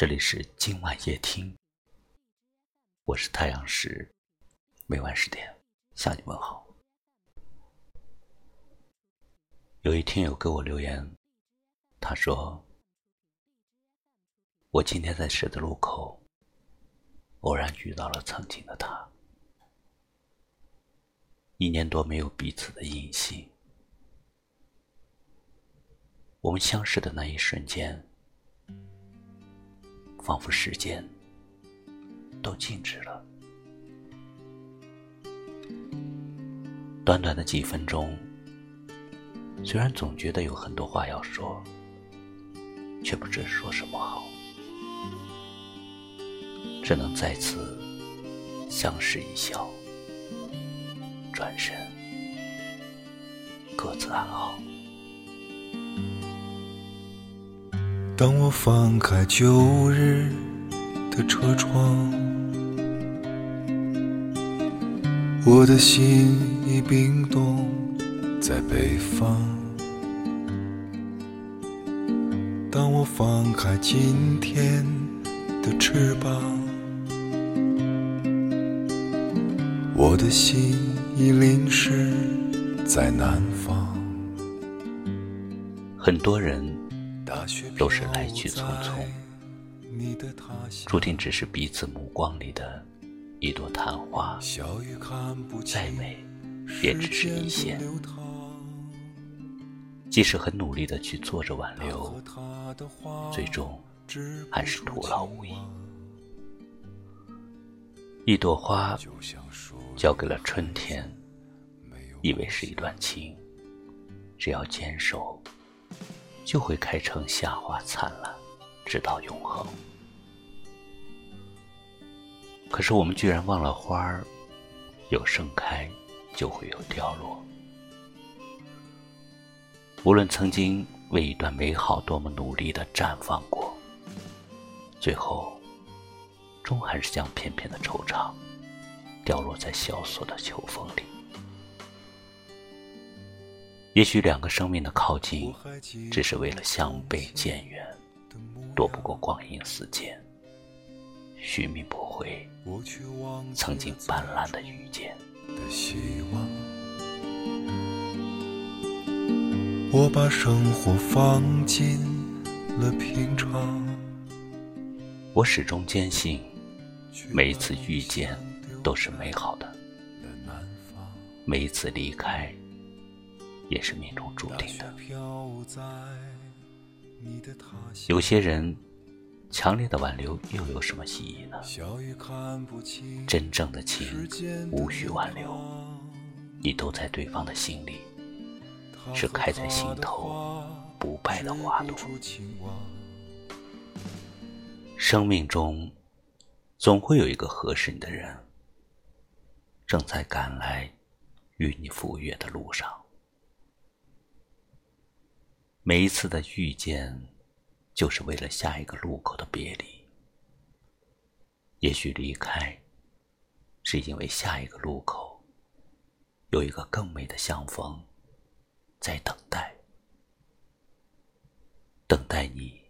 这里是今晚夜听，我是太阳石，每晚十点向你问好。有一听友给我留言，他说：“我今天在十字路口偶然遇到了曾经的他，一年多没有彼此的音信，我们相识的那一瞬间。”仿佛时间都静止了。短短的几分钟，虽然总觉得有很多话要说，却不知说什么好，只能再次相视一笑，转身各自安好。当我翻开旧日的车窗，我的心已冰冻在北方。当我放开今天的翅膀，我的心已淋湿在南方。很多人。都是来去匆匆，注定只是彼此目光里的一朵昙花，再美也只是一现。即使很努力的去做着挽留，最终还是徒劳无益。一朵花交给了春天，以为是一段情，只要坚守。就会开成夏花灿烂，直到永恒。可是我们居然忘了，花儿有盛开，就会有凋落。无论曾经为一段美好多么努力的绽放过，最后终还是将片片的惆怅，掉落在萧索的秋风里。也许两个生命的靠近，只是为了相背渐远，躲不过光阴似箭，寻觅不回曾经斑斓的遇见。我把生活放进了平常，我始终坚信，每一次遇见都是美好的，每一次离开。也是命中注定的。有些人，强烈的挽留又有什么意义呢？真正的情无需挽留，你都在对方的心里，是开在心头不败的花朵。生命中，总会有一个合适你的人，正在赶来与你赴约的路上。每一次的遇见，就是为了下一个路口的别离。也许离开，是因为下一个路口有一个更美的相逢在等待，等待你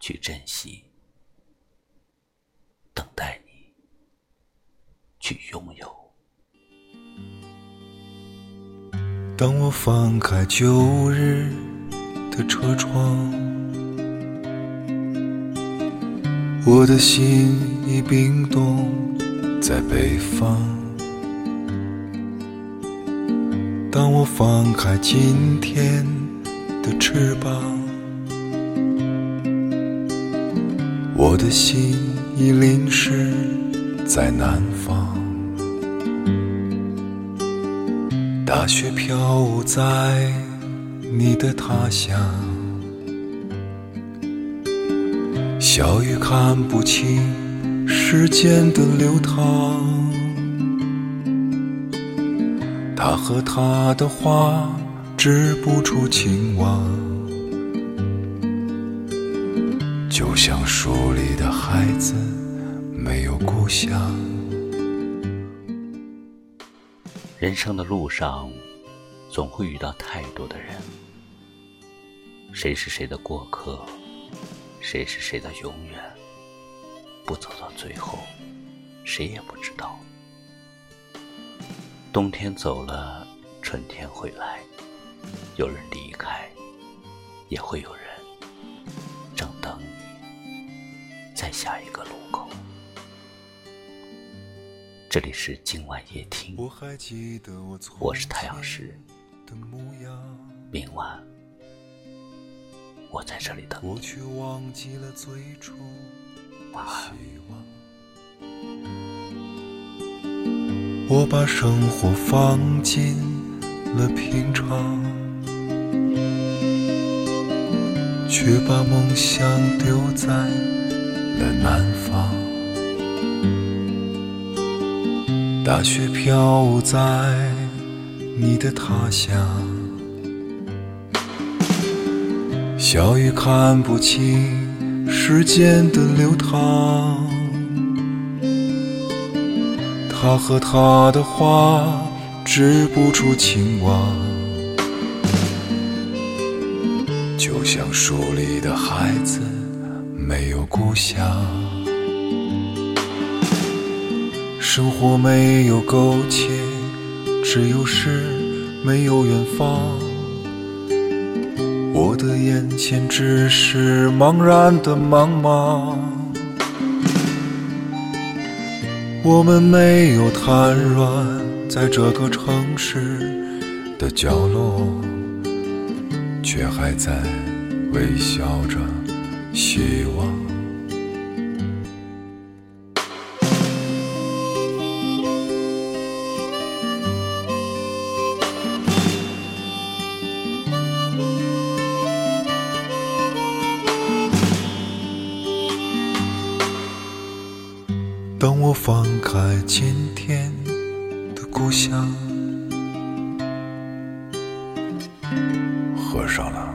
去珍惜，等待你去拥有。当我放开旧日。的车窗，我的心已冰冻在北方。当我放开今天的翅膀，我的心已淋湿在南方。大雪飘在。你的他乡，小雨看不清时间的流淌。他和他的花织不出情网，就像书里的孩子没有故乡。人生的路上。总会遇到太多的人，谁是谁的过客，谁是谁的永远，不走到最后，谁也不知道。冬天走了，春天会来，有人离开，也会有人正等你，在下一个路口。这里是今晚夜听，我是太阳石，明晚。我在这里等你。晚安。我把生活放进了平常，却把梦想丢在了南方。大雪飘在你的他乡。小雨看不清时间的流淌，他和他的花织不出情网，就像书里的孩子没有故乡，生活没有苟且，只有诗，没有远方。我的眼前只是茫然的茫茫，我们没有瘫软在这个城市的角落，却还在微笑着希望。当我翻开今天的故乡，合上了，